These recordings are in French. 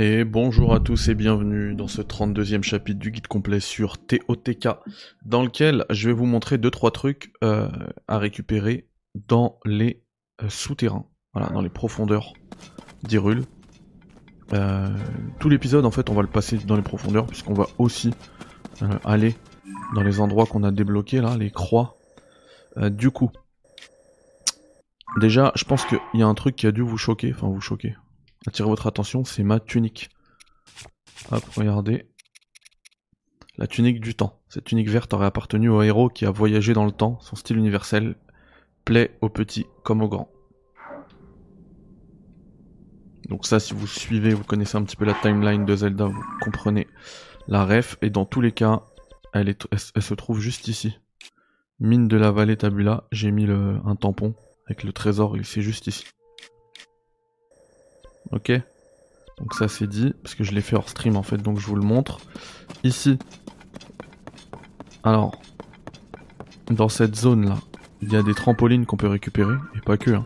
Et bonjour à tous et bienvenue dans ce 32e chapitre du guide complet sur TOTK, dans lequel je vais vous montrer 2-3 trucs euh, à récupérer dans les euh, souterrains, voilà, dans les profondeurs d'Hyrule. Euh, tout l'épisode en fait on va le passer dans les profondeurs puisqu'on va aussi aller dans les endroits qu'on a débloqués là, les croix. du coup, déjà je pense qu'il y a un truc qui a dû vous choquer, enfin vous choquer, attirer votre attention, c'est ma tunique. Hop, regardez. La tunique du temps. Cette tunique verte aurait appartenu au héros qui a voyagé dans le temps. Son style universel plaît aux petits comme aux grands. Donc ça, si vous suivez, vous connaissez un petit peu la timeline de Zelda, vous comprenez la ref. Et dans tous les cas, elle, se trouve juste ici. Mine de la vallée Tabula, j'ai mis un tampon avec le trésor, il c'est juste ici. Ok Donc ça c'est dit, parce que je l'ai fait hors stream en fait, donc je vous le montre. Ici, alors, dans cette zone là, il y a des trampolines qu'on peut récupérer, et pas que. Hein.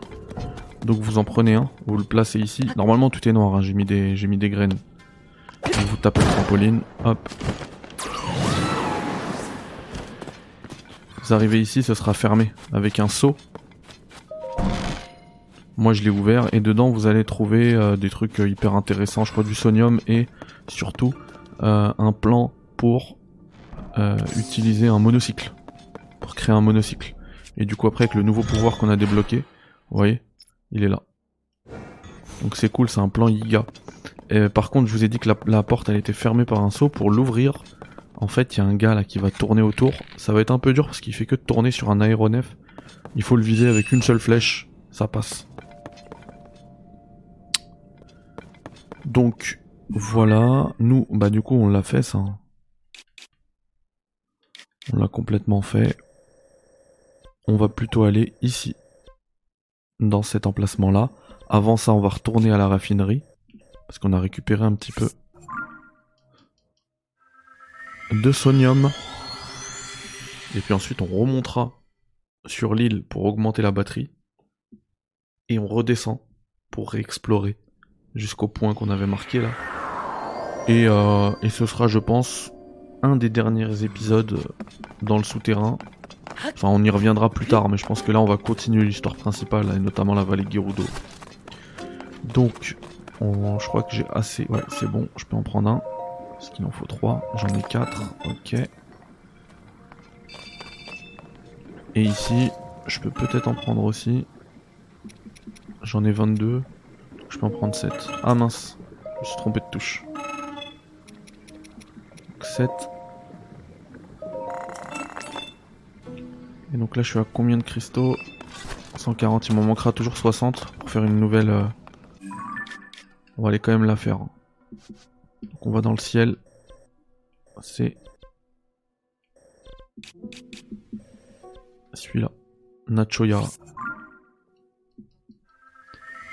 Donc vous en prenez un, vous le placez ici. Normalement tout est noir, hein. j'ai mis, des, mis des graines. vous tapez le trampoline, hop. Vous arrivez ici, ce sera fermé avec un seau moi je l'ai ouvert et dedans vous allez trouver euh, des trucs euh, hyper intéressants, je crois du sonium et surtout euh, un plan pour utiliser un monocycle. Pour créer un monocycle. Et du coup après avec le nouveau pouvoir qu'on a débloqué, vous voyez, il est là. Donc c'est cool, c'est un plan Yiga. par contre je vous ai dit que la, la porte elle était fermée par un seau pour l'ouvrir. En fait il y a un gars là qui va tourner autour. Ça va être un peu dur parce qu'il fait que tourner sur un aéronef. Il faut le viser avec une seule flèche, ça passe. Donc voilà, nous, bah du coup on l'a fait ça. On l'a complètement fait. On va plutôt aller ici, dans cet emplacement là. Avant ça on va retourner à la raffinerie, parce qu'on a récupéré un petit peu de sonium. Et puis ensuite on remontera sur l'île pour augmenter la batterie. Et on redescend pour réexplorer jusqu'au point qu'on avait marqué là. Et, euh, et ce sera, je pense, un des derniers épisodes dans le souterrain. Enfin, on y reviendra plus tard, mais je pense que là, on va continuer l'histoire principale, et notamment la vallée Gerudo. Donc, on, je crois que j'ai assez... Ouais, c'est bon, je peux en prendre un. Parce qu'il en faut trois. J'en ai quatre. Ok. Et ici, je peux peut-être en prendre aussi. J'en ai 22. Je peux en prendre 7. Ah mince, je me suis trompé de touche. 7. Et donc là je suis à combien de cristaux? 140, il m'en manquera toujours 60 pour faire une nouvelle... Euh, on va aller quand même la faire. Donc on va dans le ciel. C'est... Celui-là. Nachoya.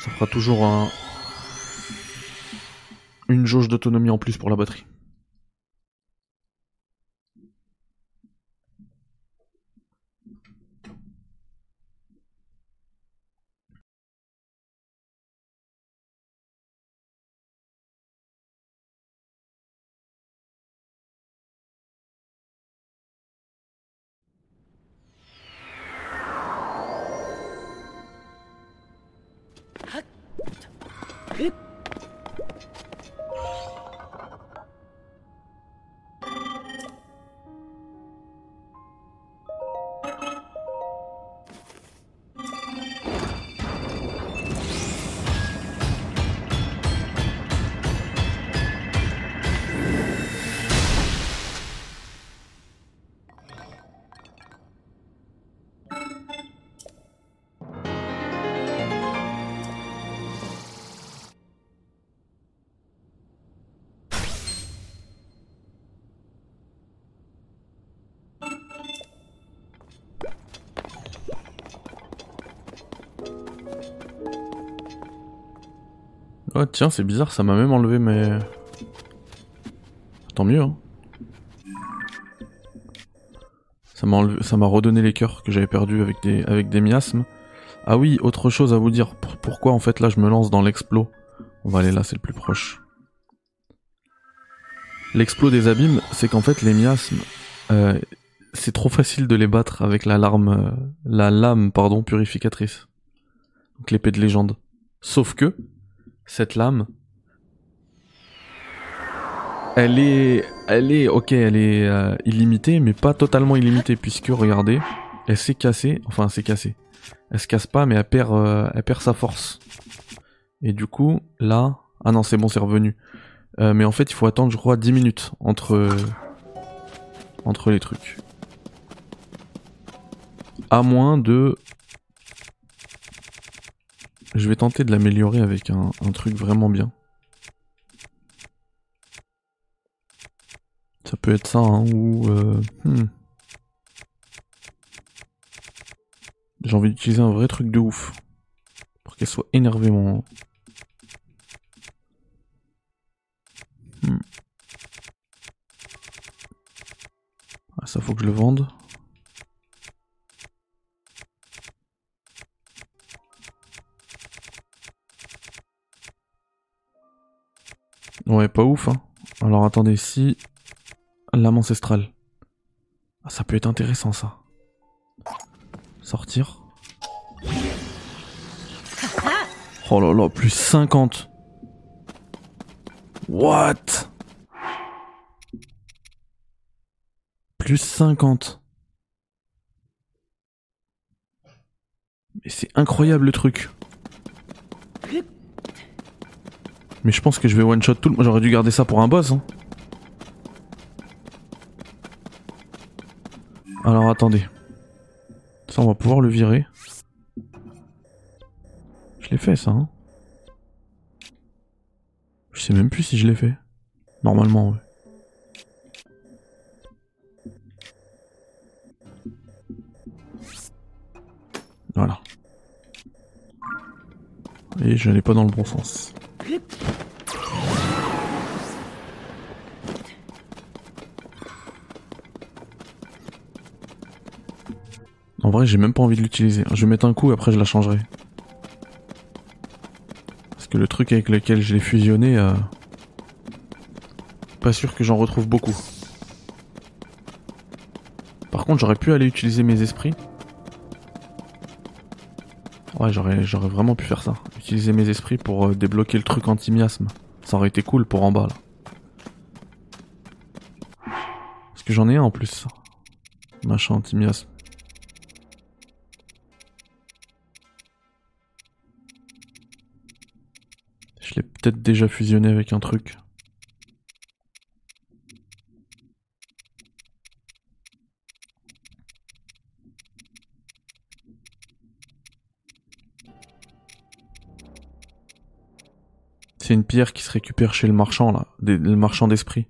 Ça fera toujours un... une jauge d'autonomie en plus pour la batterie. Oh tiens, c'est bizarre, ça m'a même enlevé mais... Tant mieux, hein. Ça m'a redonné les cœurs que j'avais perdus avec des, miasmes. Ah oui, autre chose à vous dire. pourquoi en fait là je me lance dans l'explo? On va aller là, c'est le plus proche. L'explos des abîmes, c'est qu'en fait les miasmes, euh, c'est trop facile de les battre avec la larme, euh, la lame pardon purificatrice. Donc l'épée de légende. Sauf que cette lame, elle est, elle est, ok, elle est euh, illimitée, mais pas totalement illimitée puisque regardez, elle s'est cassée, enfin elle s'est cassée. Elle se casse pas, mais elle perd, euh, elle perd sa force. Et du coup, là, ah non, c'est bon, c'est revenu. Euh, mais en fait, il faut attendre, je crois, 10 minutes entre, entre les trucs. À moins de... Je vais tenter de l'améliorer avec un, truc vraiment bien. Ça peut être ça, hein, ou... Euh, hmm. J'ai envie d'utiliser un vrai truc de ouf. Pour qu'elle soit énervément... Hmm. Ah, ça faut que je le vende. Ouais, pas ouf, hein. Alors attendez, si... Lame ancestrale. Ah, ça peut être intéressant, ça. Sortir. Oh là là, plus 50. What? Plus 50. Mais c'est incroyable le truc. Mais je pense que je vais one shot tout le... J'aurais dû garder ça pour un boss. Hein. Alors attendez. Ça on va pouvoir le virer. Je l'ai fait ça. Hein. Je sais même plus si je l'ai fait. Normalement ouais. Voilà. Et je n'allais pas dans le bon sens. En vrai, j'ai même pas envie de l'utiliser. Je vais mettre un coup, après je la changerai. Parce que le truc avec lequel je l'ai fusionné, euh... pas sûr que j'en retrouve beaucoup. Par contre, j'aurais pu aller utiliser mes esprits. Ouais, j'aurais, vraiment pu faire ça. Utiliser mes esprits pour euh, débloquer le truc anti-miasme. Ça aurait été cool pour en bas, là. Parce que j'en ai un en plus. Machin anti-miasme. Je l'ai peut-être déjà fusionné avec un truc. C'est une pierre qui se récupère chez le marchand là, le marchand d'esprit.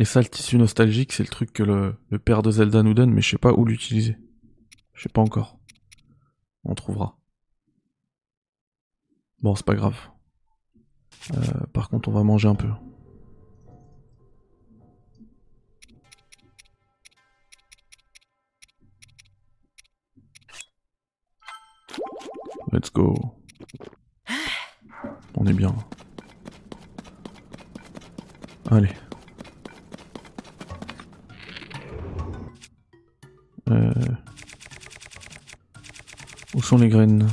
Et ça, le tissu nostalgique, c'est le truc que le, père de Zelda nous donne, mais je sais pas où l'utiliser. Je sais pas encore. On trouvera. Bon, c'est pas grave. Euh, par contre, on va manger un peu. Let's go. On est bien. Allez. Euh... Où sont les graines?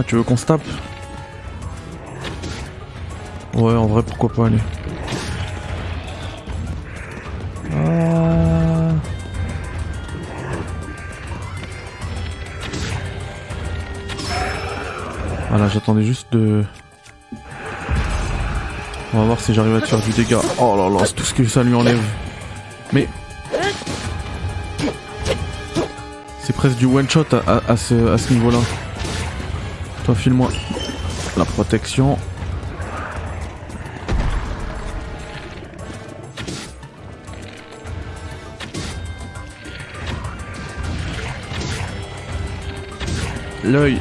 Ah, tu veux qu'on se tape Ouais, en vrai, pourquoi pas aller. Ah. Voilà, j'attendais juste de... On va voir si j'arrive à te faire du dégât. Oh là là, c'est tout ce que ça lui enlève. Mais... C'est presque du one shot à, ce, à ce niveau-là. Toi, file-moi. La protection. L'œil.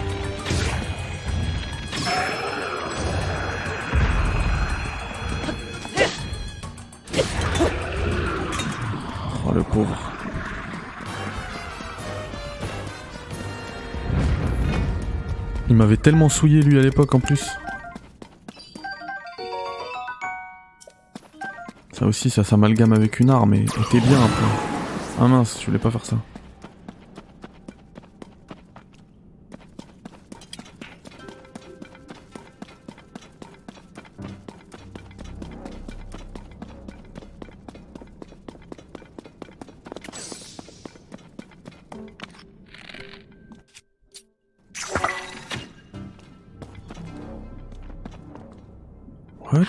M'avait tellement souillé lui à l'époque en plus. Ça aussi, ça s'amalgame avec une arme et t'es bien un. Ah mince, je voulais pas faire ça. What?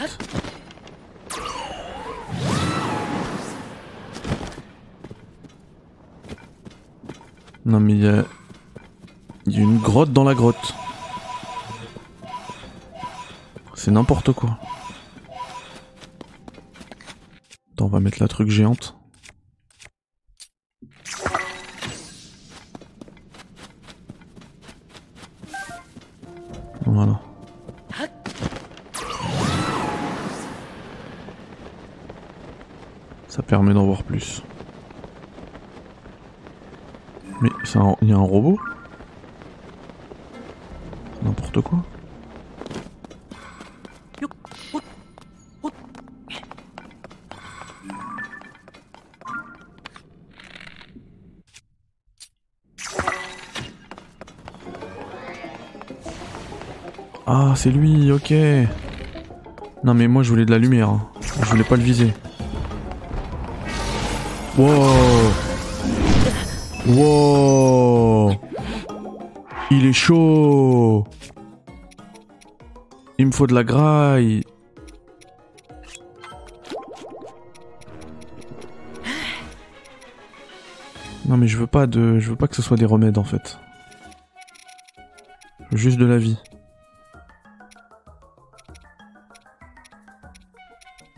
Non mais il y a... Y a une grotte dans la grotte. C'est n'importe quoi. Attends, on va mettre la truc géante. Un- robot N'importe quoi. Ah, c'est lui, ok. Non mais moi je voulais de la lumière. hein. Je voulais pas le viser. Wow. Il est chaud. Il me faut de la graille. Non mais je veux pas de, je veux pas que ce soit des remèdes en fait. Juste de la vie.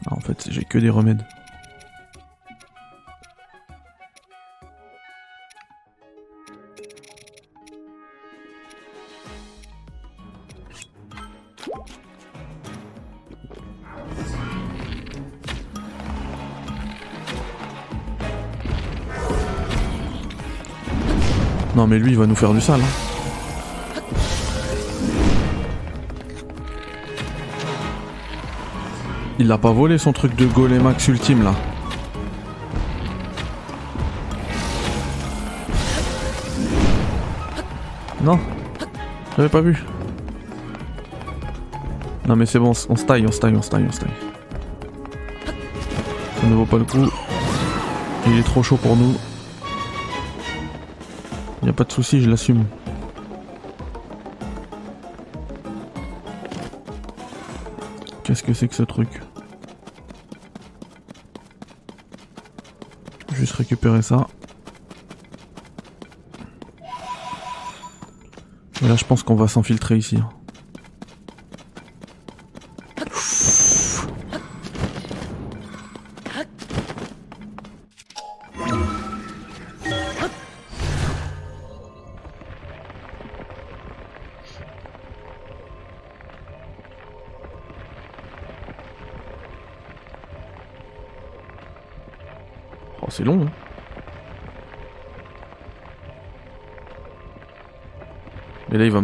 Ah, en fait, j'ai que des remèdes. Va nous faire du sale. hein. Il l'a pas volé son truc de Golemax ultime là. Non J'avais pas vu. Non mais c'est bon, on se taille, on se taille, on se taille, on se taille. Ça ne vaut pas le coup. Il est trop chaud pour nous. Pas de souci, je l'assume. Qu'est-ce que c'est que ce truc? Juste récupérer ça. Et là, je pense qu'on va s'infiltrer ici.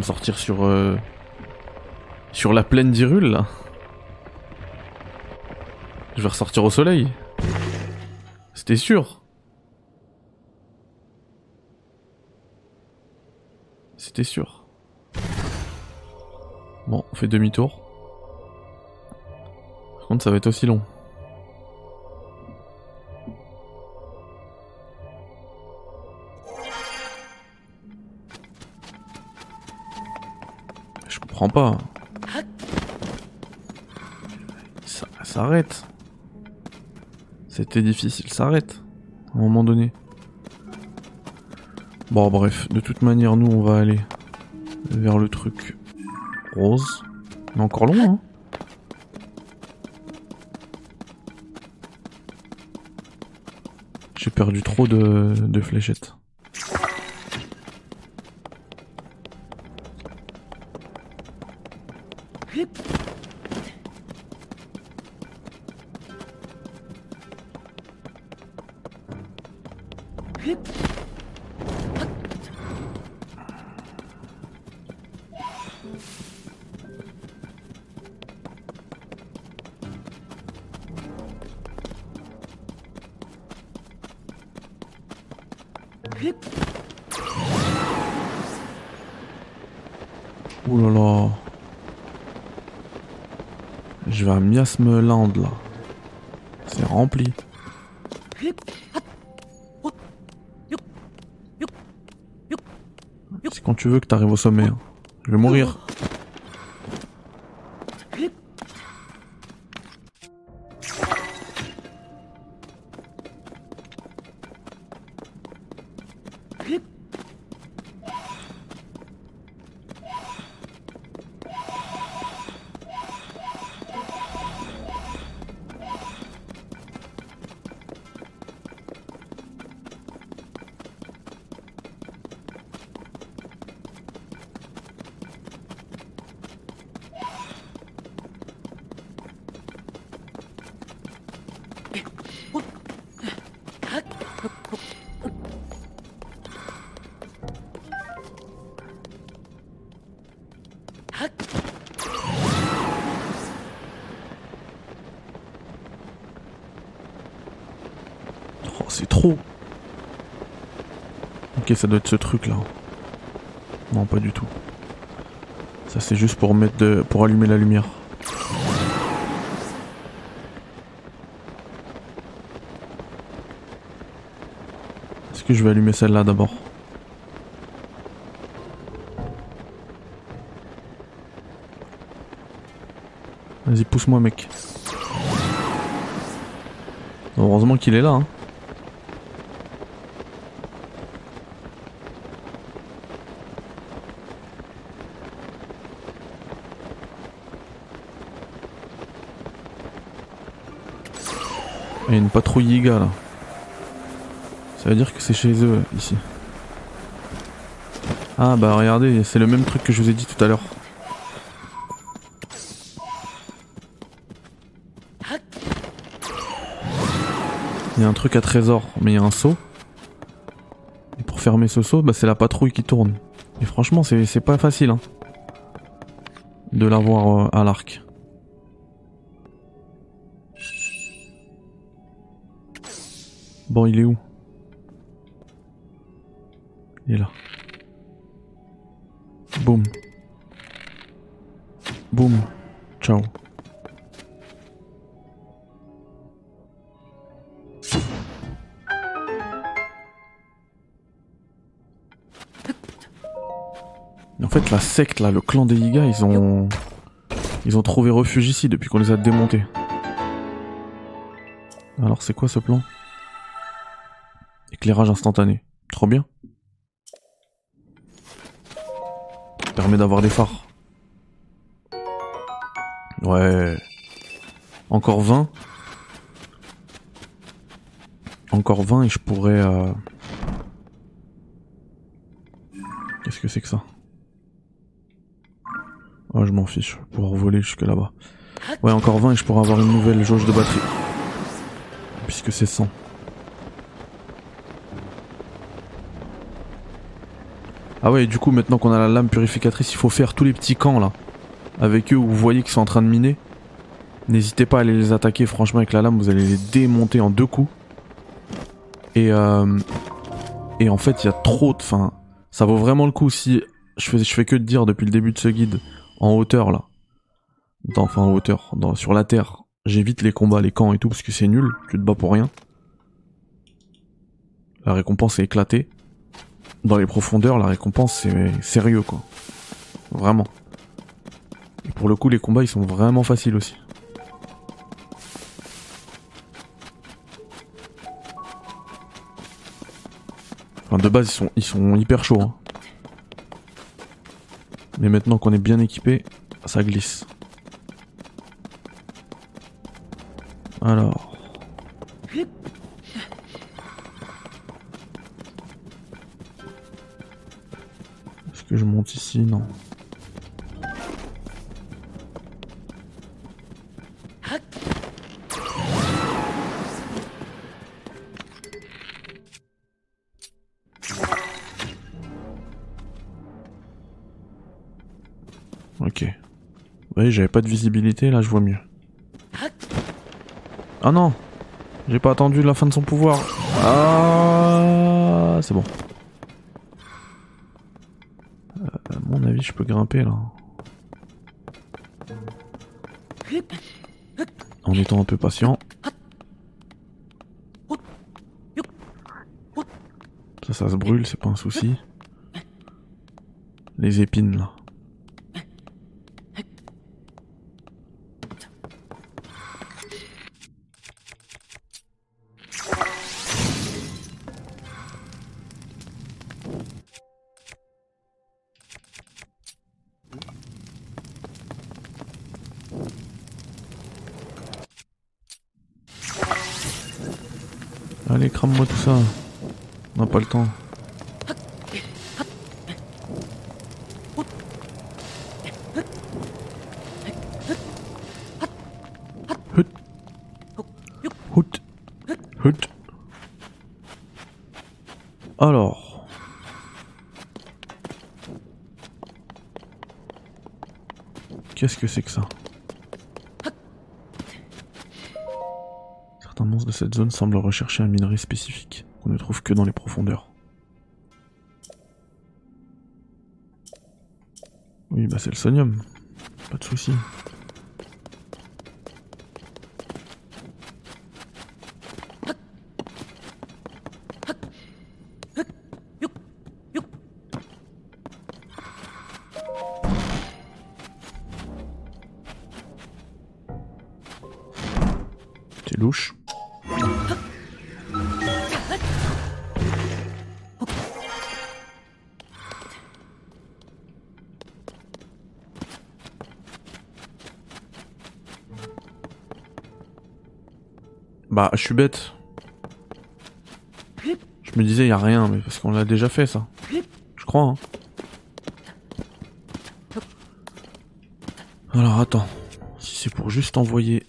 Sortir sur euh, sur la plaine d'Irule là. Je vais ressortir au soleil. C'était sûr. C'était sûr. Bon, on fait demi-tour. Par contre, ça va être aussi long. Pas. Ça s'arrête. Cet édifice, il s'arrête. À un moment donné. Bon, bref. De toute manière, nous, on va aller vers le truc rose. Mais encore loin, hein. J'ai perdu trop de fléchettes. Ouh. Je vais à Miasmeland là. C'est rempli. Quand tu veux que t'arrives au sommet. hein. Je vais mourir. C'est trop. Ok, ça doit être ce truc là. Non, pas du tout. Ça c'est juste pour mettre de... pour allumer la lumière. Est-ce que je vais allumer celle-là d'abord? Vas-y, pousse-moi mec. Heureusement qu'il est là. Hein. Il y a une patrouille Yiga là. Ça veut dire que c'est chez eux ici. Ah bah regardez, c'est le même truc que je vous ai dit tout à l'heure. Il y a un truc à trésor, mais il y a un seau. Et pour fermer ce seau, bah, c'est la patrouille qui tourne. Et franchement, c'est pas facile hein, de l'avoir euh, à l'arc. Bon, il est où? Il est là. Boum. Boum. Ciao. En fait, la secte, là, le clan des Yiga, ils ont... Ils ont trouvé refuge ici depuis qu'on les a démontés. Alors, c'est quoi ce plan? Instantané. Trop bien. Permet d'avoir des phares. Ouais. Encore 20. Encore 20 et je pourrais... euh, Qu'est-ce que c'est que ça? Oh, je m'en fiche. Pouvoir voler jusque là-bas. Ouais, encore 20 et je pourrais avoir une nouvelle jauge de batterie. Puisque c'est 100. Ah ouais, et du coup, maintenant qu'on a la lame purificatrice, il faut faire tous les petits camps là. Avec eux où vous voyez qu'ils sont en train de miner. N'hésitez pas à aller les attaquer, franchement, avec la lame, vous allez les démonter en deux coups. Et, euh, et en fait, il y a trop de. Enfin, ça vaut vraiment le coup si. Je fais, que de dire depuis le début de ce guide, en hauteur là. Enfin, en hauteur, sur la terre. J'évite les combats, les camps et tout, parce que c'est nul, tu te bats pour rien. La récompense est éclatée dans les profondeurs, la récompense, c'est sérieux, quoi. Vraiment. Et pour le coup, les combats, ils sont vraiment faciles aussi. Enfin, de base, ils sont, ils sont hyper chauds. Hein. Mais maintenant qu'on est bien équipé, ça glisse. Alors. Ici Non. Ok. Vous voyez, j'avais pas de visibilité, là je vois mieux. Ah non J'ai pas attendu la fin de son pouvoir. Ah C'est bon. Euh, à mon avis, je peux grimper là. En étant un peu patient. Ça, ça se brûle, c'est pas un souci. Les épines là. Zone semblent rechercher un minerai spécifique qu'on ne trouve que dans les profondeurs. Oui, bah c'est le sonium. Pas de souci. Bah, je suis bête. Je me disais, y a rien, mais parce qu'on l'a déjà fait, ça. Je crois, hein. Alors, attends. Si c'est pour juste envoyer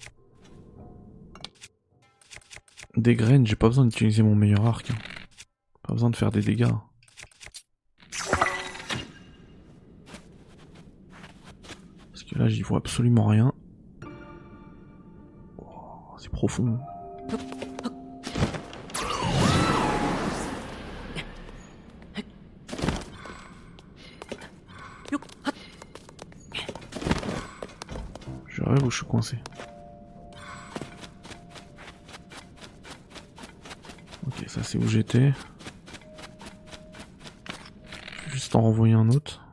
des graines, j'ai pas besoin d'utiliser mon meilleur arc. hein. Pas besoin de faire des dégâts. Parce que là, j'y vois absolument rien. Oh, c'est profond. Je rêve ou je suis coincé Ok, ça c'est où j'étais. Juste en renvoyer un autre.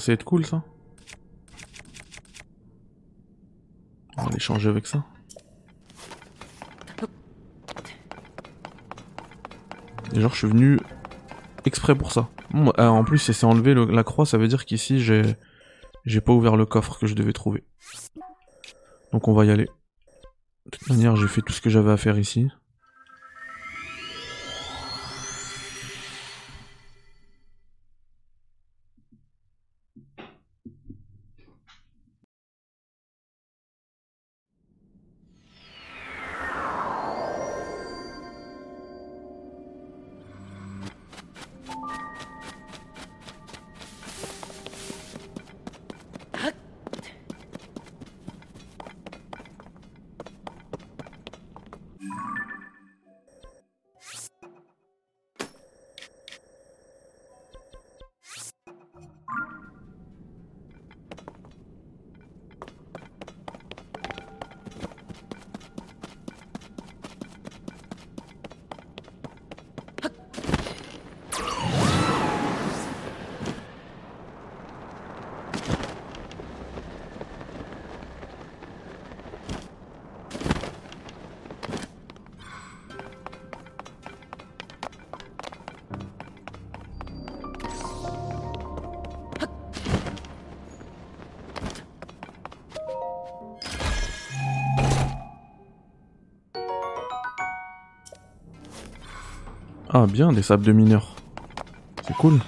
Censé être cool ça On va l'échanger avec ça. Et genre je suis venu exprès pour ça. Bon, euh, en plus si c'est enlevé le- la croix, ça veut dire qu'ici j'ai j'ai pas ouvert le coffre que je devais trouver. Donc on va y aller. De toute manière, j'ai fait tout ce que j'avais à faire ici. Ah bien, des sables de mineurs. C'est cool.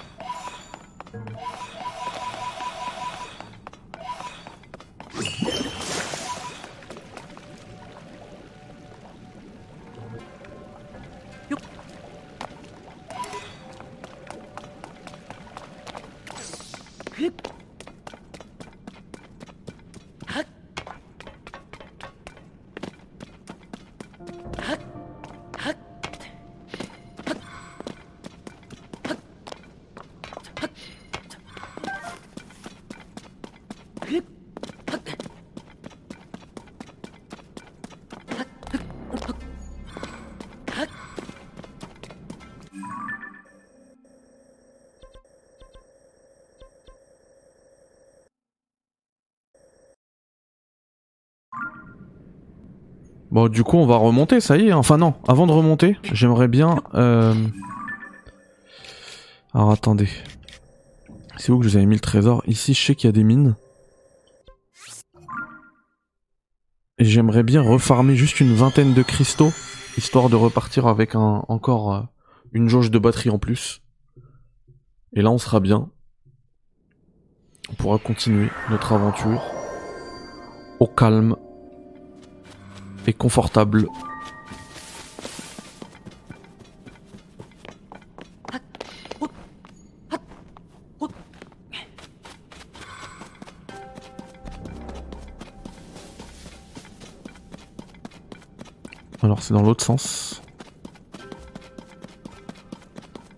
Bon, du coup, on va remonter, ça y est. Enfin, non, avant de remonter, j'aimerais bien... Euh... Alors, attendez. C'est où que je vous avais mis le trésor? Ici, je sais qu'il y a des mines. Et j'aimerais bien refarmer juste une vingtaine de cristaux, histoire de repartir avec un, encore euh, une jauge de batterie en plus. Et là, on sera bien. On pourra continuer notre aventure au calme et confortable. Alors c'est dans l'autre sens.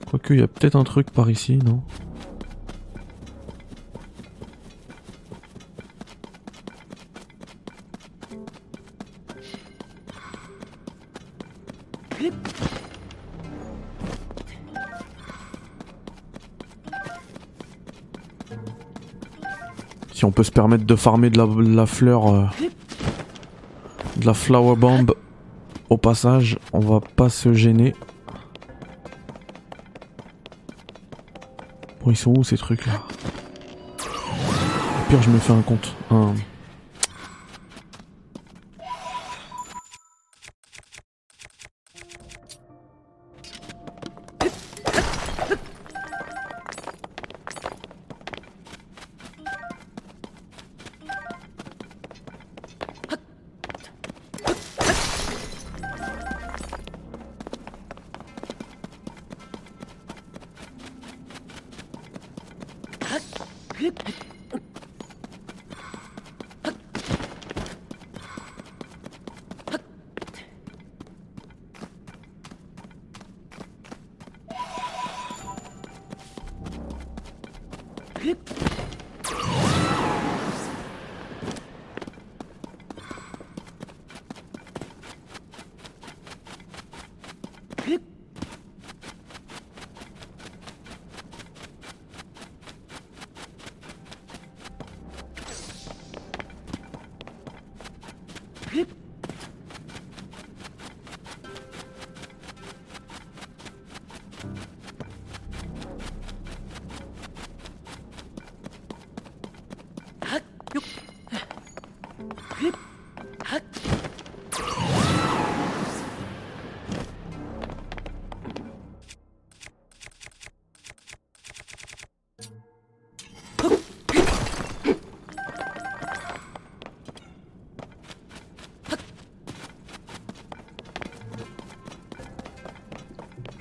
Quoique il y a peut-être un truc par ici, non? Peut se permettre de farmer de la, fleur... Euh, de la flower bomb au passage, on va pas se gêner. Bon, ils sont où ces trucs là Au pire, je me fais un compte.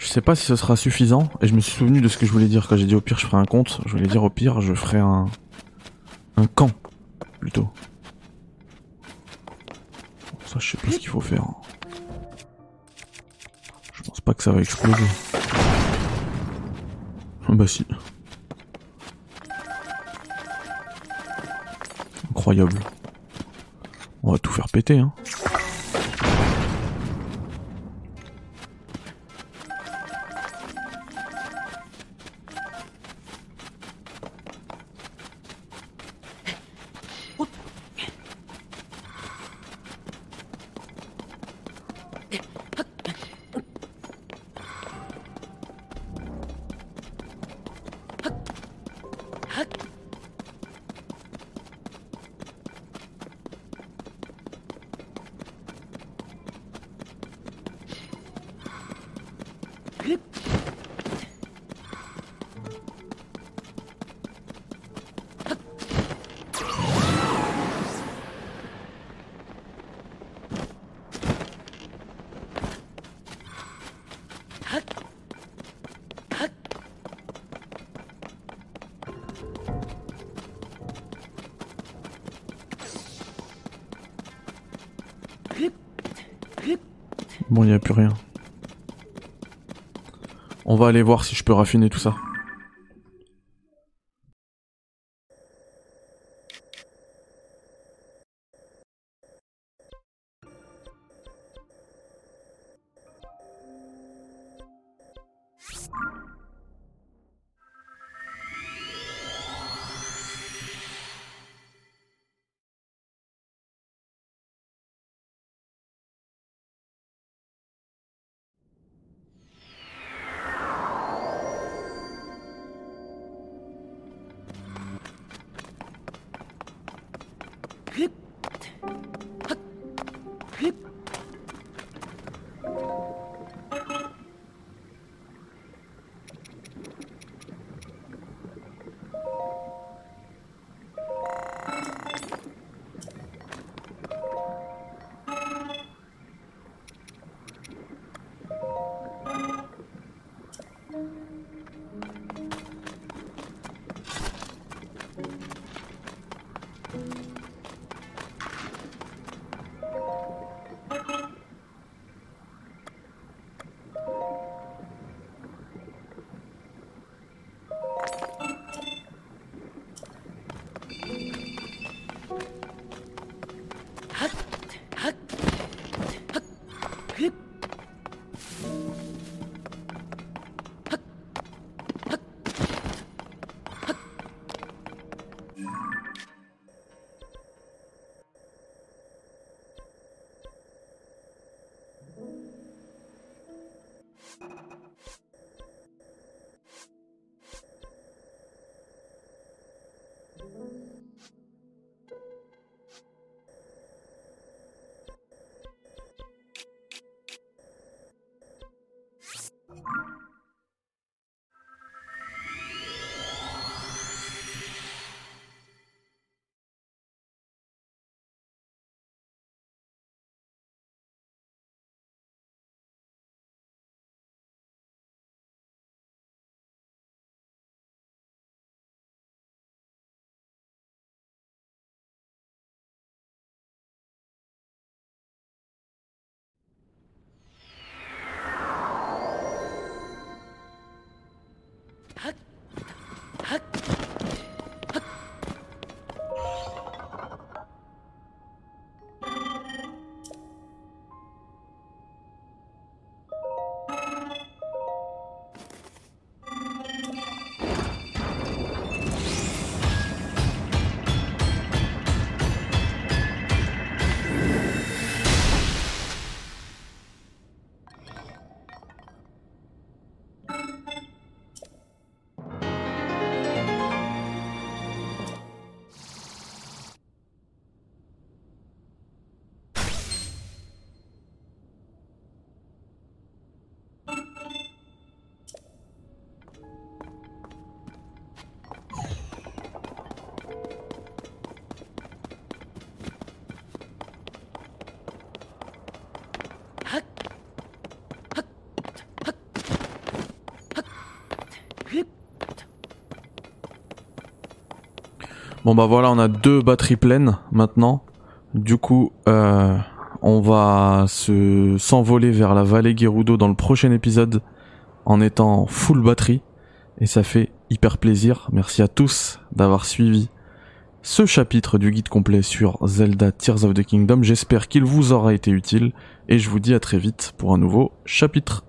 Sais pas si ce sera suffisant. Et je me suis souvenu de ce que je voulais dire quand j'ai dit au pire je ferai un compte. Je voulais dire au pire je ferai un... Un camp, plutôt. Ça je sais pas ce qu'il faut faire. Je pense pas que ça va exploser. Bah si. Incroyable. On va tout faire péter hein. Bon, il n'y a plus rien. On va aller voir si je peux raffiner tout ça. Bon bah voilà, on a deux batteries pleines maintenant. Du coup, euh, on va se s'envoler vers la vallée Gerudo dans le prochain épisode en étant full batterie. Et ça fait hyper plaisir. Merci à tous d'avoir suivi ce chapitre du guide complet sur Zelda Tears of the Kingdom. J'espère qu'il vous aura été utile et je vous dis à très vite pour un nouveau chapitre.